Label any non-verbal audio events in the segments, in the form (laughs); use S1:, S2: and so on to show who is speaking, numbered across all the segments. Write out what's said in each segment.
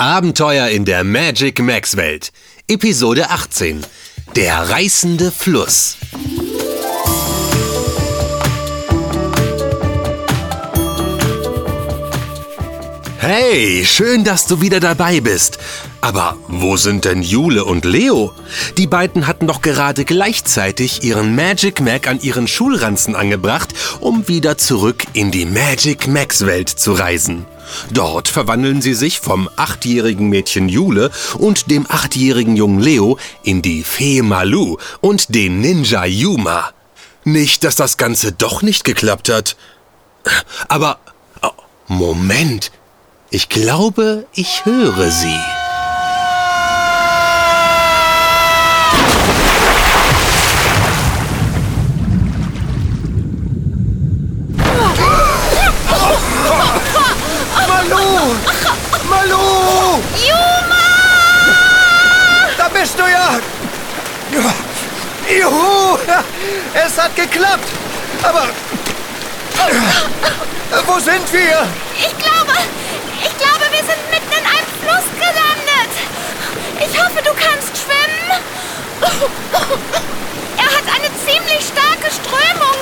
S1: Abenteuer in der Magic Max Welt. Episode 18. Der reißende Fluss. Hey, schön, dass du wieder dabei bist. Aber wo sind denn Jule und Leo? Die beiden hatten doch gerade gleichzeitig ihren Magic Mac an ihren Schulranzen angebracht, um wieder zurück in die Magic Max Welt zu reisen. Dort verwandeln sie sich vom achtjährigen Mädchen Jule und dem achtjährigen Jungen Leo in die Fee Malu und den Ninja Yuma. Nicht, dass das Ganze doch nicht geklappt hat. Aber oh, Moment, ich glaube, ich höre sie.
S2: Hat geklappt! Aber... Wo sind wir?
S3: Ich glaube, ich glaube, wir sind mitten in einem Fluss gelandet. Ich hoffe, du kannst schwimmen. Er hat eine ziemlich starke Strömung.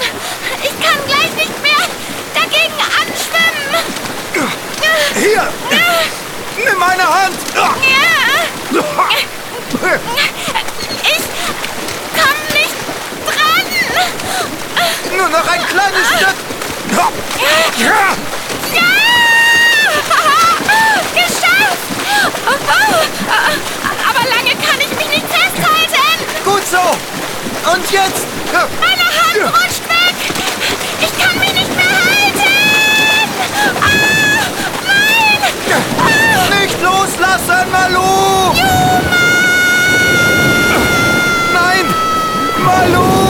S3: Ich kann gleich nicht mehr dagegen anschwimmen.
S2: Hier! Nimm meine Hand!
S3: Ja, ich komm nicht dran.
S2: Nur noch ein kleines Stück! Ja!
S3: Ja! (laughs) Geschafft! Aber lange kann ich mich nicht festhalten.
S2: Gut so! Und jetzt?
S3: Meine Hand rutscht weg! Ich kann mich nicht mehr halten! Ah, nein!
S2: Nicht loslassen, Malu! Nein! Malu!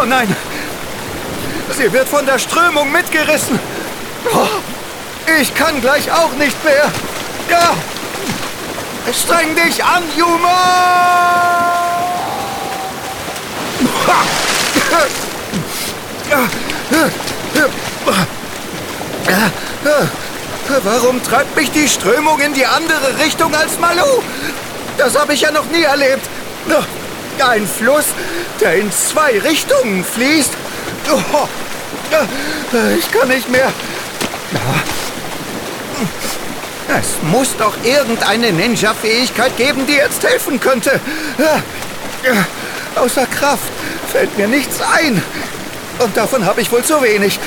S2: Oh nein! Sie wird von der Strömung mitgerissen! Oh, Ich kann gleich auch nicht mehr! Ja! Streng dich an, Juma! Warum treibt mich die Strömung in die andere Richtung als Malu? Das habe ich ja noch nie erlebt. Ein Fluss, der in zwei Richtungen fließt. Oh, ich kann nicht mehr. Es muss doch irgendeine Ninja-Fähigkeit geben, die jetzt helfen könnte. Außer Kraft fällt mir nichts ein. Und davon habe ich wohl zu wenig.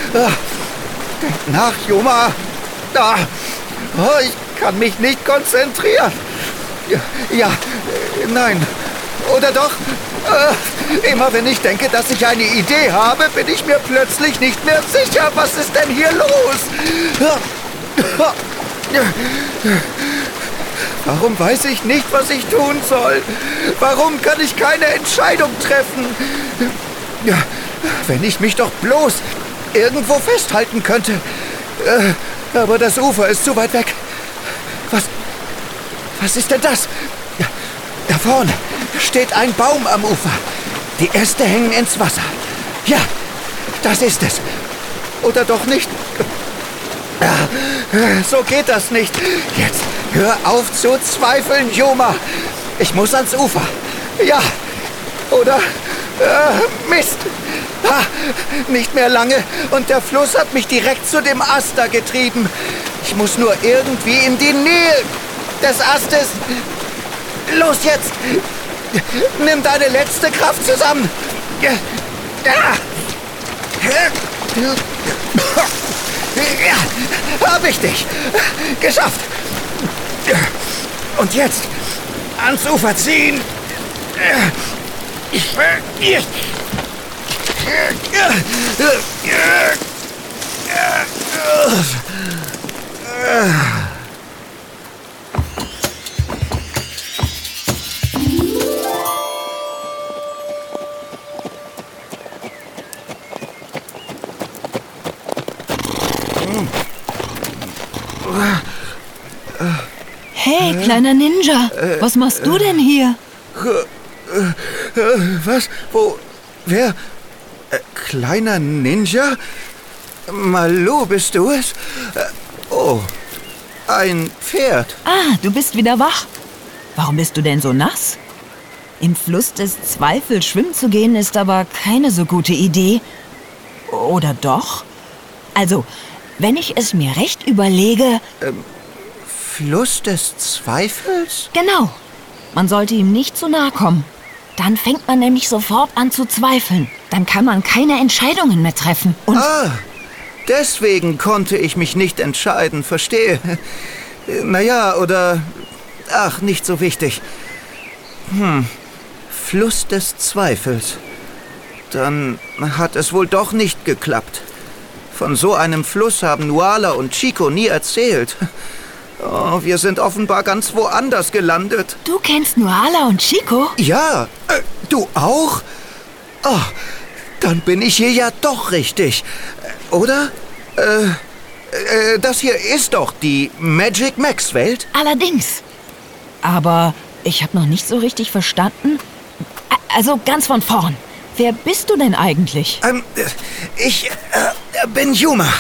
S2: Nach, Juma. Da. Oh, ich kann mich nicht konzentrieren. Ja, nein. Oder doch? Äh, immer wenn ich denke, dass ich eine Idee habe, bin ich mir plötzlich nicht mehr sicher. Was ist denn hier los? Warum weiß ich nicht, was ich tun soll? Warum kann ich keine Entscheidung treffen? Wenn ich mich doch bloß irgendwo festhalten könnte. Äh, aber das Ufer ist zu weit weg. Was, was ist denn das? Da vorne steht ein Baum am Ufer. Die Äste hängen ins Wasser. Ja, das ist es. Oder doch nicht? So geht das nicht. Jetzt hör auf zu zweifeln, Joma. Ich muss ans Ufer. Ja. Oder äh, Mist. Ha, nicht mehr lange und der Fluss hat mich direkt zu dem Ast da getrieben. Ich muss nur irgendwie in die Nähe des Astes. Los jetzt. Nimm deine letzte Kraft zusammen. Ja, hab ich dich. Geschafft. Und jetzt ans Ufer ziehen.
S4: Hey, kleiner Ninja, was machst du denn hier?
S2: Was? Wo? Wer? Äh, kleiner Ninja? Malu, bist du es? Äh, Oh, ein Pferd.
S4: Ah, du bist wieder wach. Warum bist du denn so nass? Im Fluss des Zweifels schwimmen zu gehen ist aber keine so gute Idee. Oder doch? Also, wenn ich es mir recht überlege,
S2: Fluss des Zweifels?
S4: genau. Man sollte ihm nicht zu nahe kommen. Dann fängt man nämlich sofort an zu zweifeln. Dann kann man keine Entscheidungen mehr treffen. Und
S2: Ah, deswegen konnte ich mich nicht entscheiden, verstehe. (laughs) Naja, oder... Ach, nicht so wichtig. Hm, Fluss des Zweifels. Dann hat es wohl doch nicht geklappt. Von so einem Fluss haben Nuala und Chico nie erzählt. Oh, wir sind offenbar ganz woanders gelandet.
S4: du kennst Nuala und Chico?
S2: Ja, äh, du auch? Oh, dann bin ich hier ja doch richtig. Äh, Oder? Äh, äh, das hier ist doch die Magic Max Welt.
S4: Allerdings. Aber ich habe noch nicht so richtig verstanden. Also ganz von vorn. Wer bist du denn eigentlich?
S2: Ähm, äh, ich äh, bin Yuma.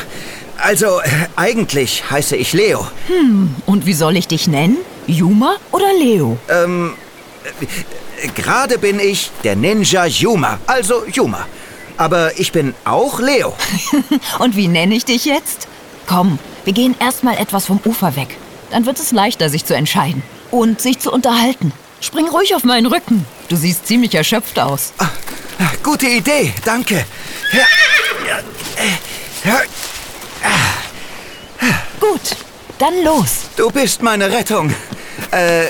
S2: Also, eigentlich heiße ich Leo.
S4: Und wie soll ich dich nennen? Yuma oder Leo?
S2: Äh, Gerade bin ich der Ninja Yuma, also Yuma. Aber ich bin auch Leo. (laughs)
S4: Und wie nenne ich dich jetzt? Komm, wir gehen erstmal etwas vom Ufer weg. Dann wird es leichter, sich zu entscheiden. Und sich zu unterhalten. Spring ruhig auf meinen Rücken. Du siehst ziemlich erschöpft aus.
S2: Gute Idee, danke. Ja, ja, ja,
S4: Gut, dann los.
S2: Du bist meine Rettung. Äh,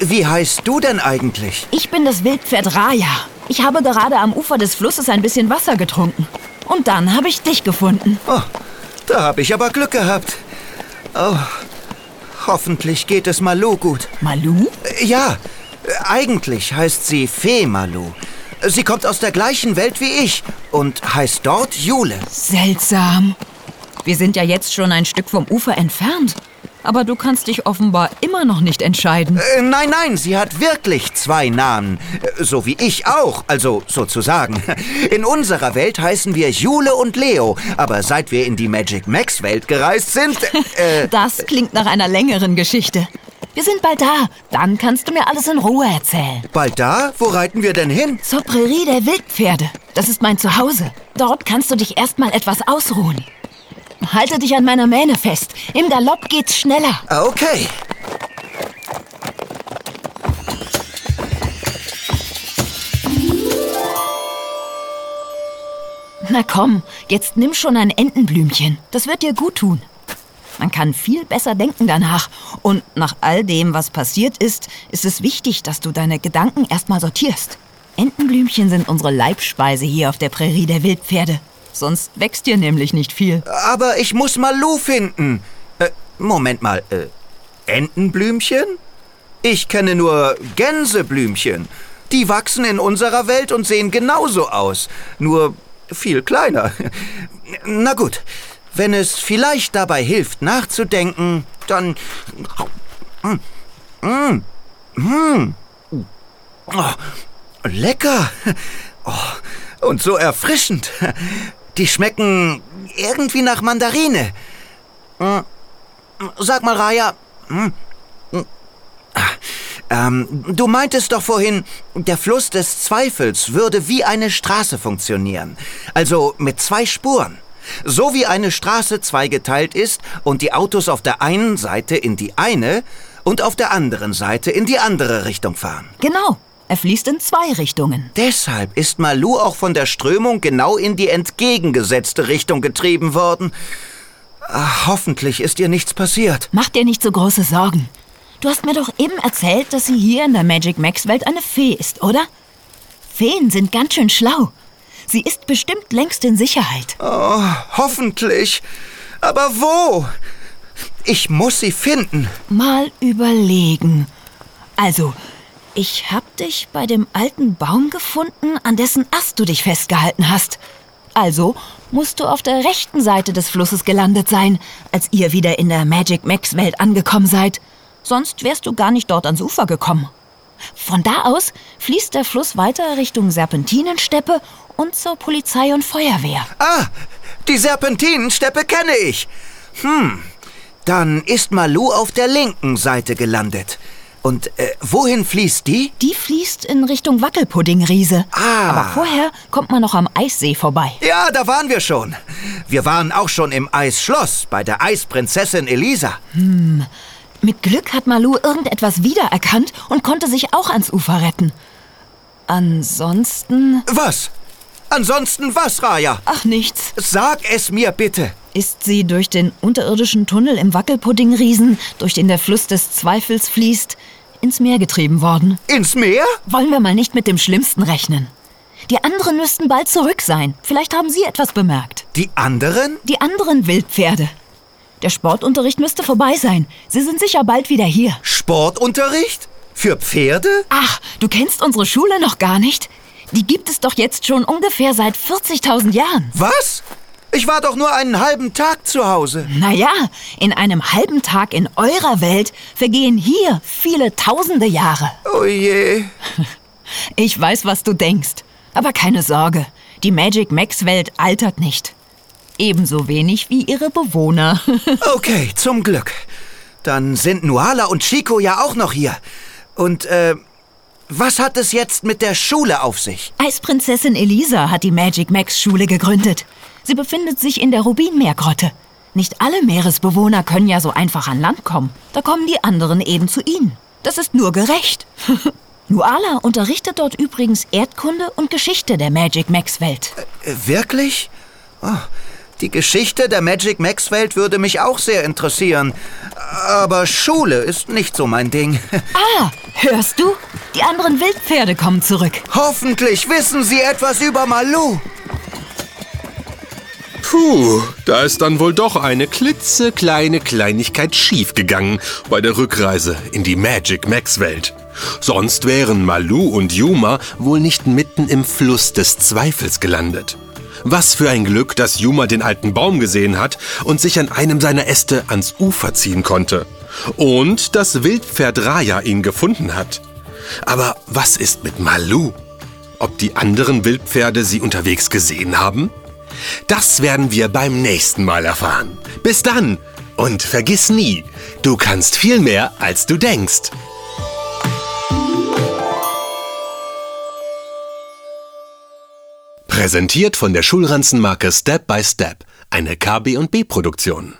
S2: wie heißt du denn eigentlich?
S4: Ich bin das Wildpferd Raya. Ich habe gerade am Ufer des Flusses ein bisschen Wasser getrunken. Und dann habe ich dich gefunden.
S2: Oh, da habe ich aber Glück gehabt. Oh, hoffentlich geht es Malu gut.
S4: Malu?
S2: Äh, Ja, eigentlich heißt sie Fee Malu. Sie kommt aus der gleichen Welt wie ich und heißt dort Jule.
S4: Seltsam. Wir sind ja jetzt schon ein Stück vom Ufer entfernt. Aber du kannst dich offenbar immer noch nicht entscheiden.
S2: Äh, nein, nein, sie hat wirklich zwei Namen. Äh, So wie ich auch, also sozusagen. (laughs) In unserer Welt heißen wir Jule und Leo. Aber seit wir in die Magic Max Welt gereist sind, (laughs) äh,
S4: Das klingt nach einer längeren Geschichte. Wir sind bald da. Dann kannst du mir alles in Ruhe erzählen.
S2: bald da? Wo reiten wir denn hin?
S4: Zur Prärie der Wildpferde. Das ist mein Zuhause. Dort kannst du dich erstmal etwas ausruhen. Halte dich an meiner Mähne fest. Im Galopp geht's schneller.
S2: Ah, Okay.
S4: Na komm, jetzt nimm schon ein Entenblümchen. Das wird dir gut tun. Man kann viel besser denken danach. Und nach all dem, was passiert ist, ist es wichtig, dass du deine Gedanken erstmal sortierst. Entenblümchen sind unsere Leibspeise hier auf der Prärie der Wildpferde. Sonst wächst dir nämlich nicht viel.
S2: Aber ich muss Malu finden. Äh, Moment mal. Äh, Entenblümchen? Ich kenne nur Gänseblümchen. Die wachsen in unserer Welt und sehen genauso aus. Nur viel kleiner. (laughs) Na gut. Wenn es vielleicht dabei hilft, nachzudenken, dann. Mm, mm. Oh, lecker. (laughs) Oh, und so erfrischend. Die schmecken irgendwie nach Mandarine. Hm. Sag mal, Raya. hm, hm, ah, Ähm, du meintest doch vorhin, der Fluss des Zweifels würde wie eine Straße funktionieren. Also mit zwei Spuren. So wie eine Straße zweigeteilt ist und die Autos auf der einen Seite in die eine und auf der anderen Seite in die andere Richtung fahren.
S4: Genau, er fließt in zwei Richtungen.
S2: Deshalb ist Malu auch von der Strömung genau in die entgegengesetzte Richtung getrieben worden. Ah, hoffentlich ist ihr nichts passiert.
S4: Mach dir nicht so große Sorgen. Du hast mir doch eben erzählt, dass sie hier in der Magic Max Welt eine Fee ist, oder? Feen sind ganz schön schlau. Sie ist bestimmt längst in Sicherheit.
S2: Oh, hoffentlich. Aber wo? Ich muss sie finden.
S4: Mal überlegen. Also, ich hab dich bei dem alten Baum gefunden, an dessen Ast du dich festgehalten hast. Also musst du auf der rechten Seite des Flusses gelandet sein, als ihr wieder in der Magic Max Welt angekommen seid. Sonst wärst du gar nicht dort ans Ufer gekommen. Von da aus fließt der Fluss weiter Richtung Serpentinensteppe und zur Polizei und Feuerwehr.
S2: Ah, Die Serpentinensteppe kenne ich. Hm, dann ist Malu auf der linken Seite gelandet. Und äh, wohin fließt die?
S4: Die fließt in Richtung Wackelpuddingriese.
S2: Ah.
S4: Aber vorher kommt man noch am Eissee vorbei.
S2: Ja, da waren wir schon. Wir waren auch schon im Eisschloss bei der Eisprinzessin Elisa.
S4: Mit Glück hat Malu irgendetwas wiedererkannt und konnte sich auch ans Ufer retten. Ansonsten.
S2: Was? Ansonsten was, Raya?
S4: Ach, nichts.
S2: Sag es mir bitte.
S4: Ist sie durch den unterirdischen Tunnel im Wackelpuddingriesen, durch den der Fluss des Zweifels fließt, ins Meer getrieben worden.
S2: Ins Meer?
S4: Wollen wir mal nicht mit dem Schlimmsten rechnen. Die anderen müssten bald zurück sein. Vielleicht haben Sie etwas bemerkt.
S2: Die anderen?
S4: Die anderen Wildpferde. Der Sportunterricht müsste vorbei sein. Sie sind sicher bald wieder hier.
S2: Sportunterricht? Für Pferde?
S4: Ach, du kennst unsere Schule noch gar nicht? Die gibt es doch jetzt schon ungefähr seit 40.000 Jahren.
S2: Was? Ich war doch nur einen halben Tag zu Hause.
S4: Naja, in einem halben Tag in eurer Welt vergehen hier viele tausende Jahre.
S2: Oh je. (laughs)
S4: Ich weiß, was du denkst. Aber keine Sorge, die Magic Max Welt altert nicht. Ebenso wenig wie ihre Bewohner. (laughs)
S2: Okay, zum Glück. Dann sind Nuala und Chico ja auch noch hier. Und, äh, was hat es jetzt mit der Schule auf sich?
S4: Eisprinzessin Elisa hat die Magic Max Schule gegründet. Sie befindet sich in der Rubinmeergrotte. Nicht alle Meeresbewohner können ja so einfach an Land kommen. Da kommen die anderen eben zu ihnen. Das ist nur gerecht. (laughs) Nuala unterrichtet dort übrigens Erdkunde und Geschichte der Magic Max Welt.
S2: Äh, wirklich? Oh, die Geschichte der Magic Max Welt würde mich auch sehr interessieren. Aber Schule ist nicht so mein Ding. (laughs)
S4: Ah, hörst du? Die anderen Wildpferde kommen zurück.
S2: Hoffentlich wissen Sie etwas über Malu.
S1: Puh, da ist dann wohl doch eine klitzekleine Kleinigkeit schiefgegangen bei der Rückreise in die Magic Max Welt. Sonst wären Malu und Yuma wohl nicht mitten im Fluss des Zweifels gelandet. Was für ein Glück, dass Yuma den alten Baum gesehen hat und sich an einem seiner Äste ans Ufer ziehen konnte. Und das Wildpferd Raya ihn gefunden hat. Aber was ist mit Malu? Ob die anderen Wildpferde sie unterwegs gesehen haben? Das werden wir beim nächsten Mal erfahren. Bis dann und vergiss nie, du kannst viel mehr, als du denkst. Präsentiert von der Schulranzenmarke Step by Step, eine KB&B Produktion.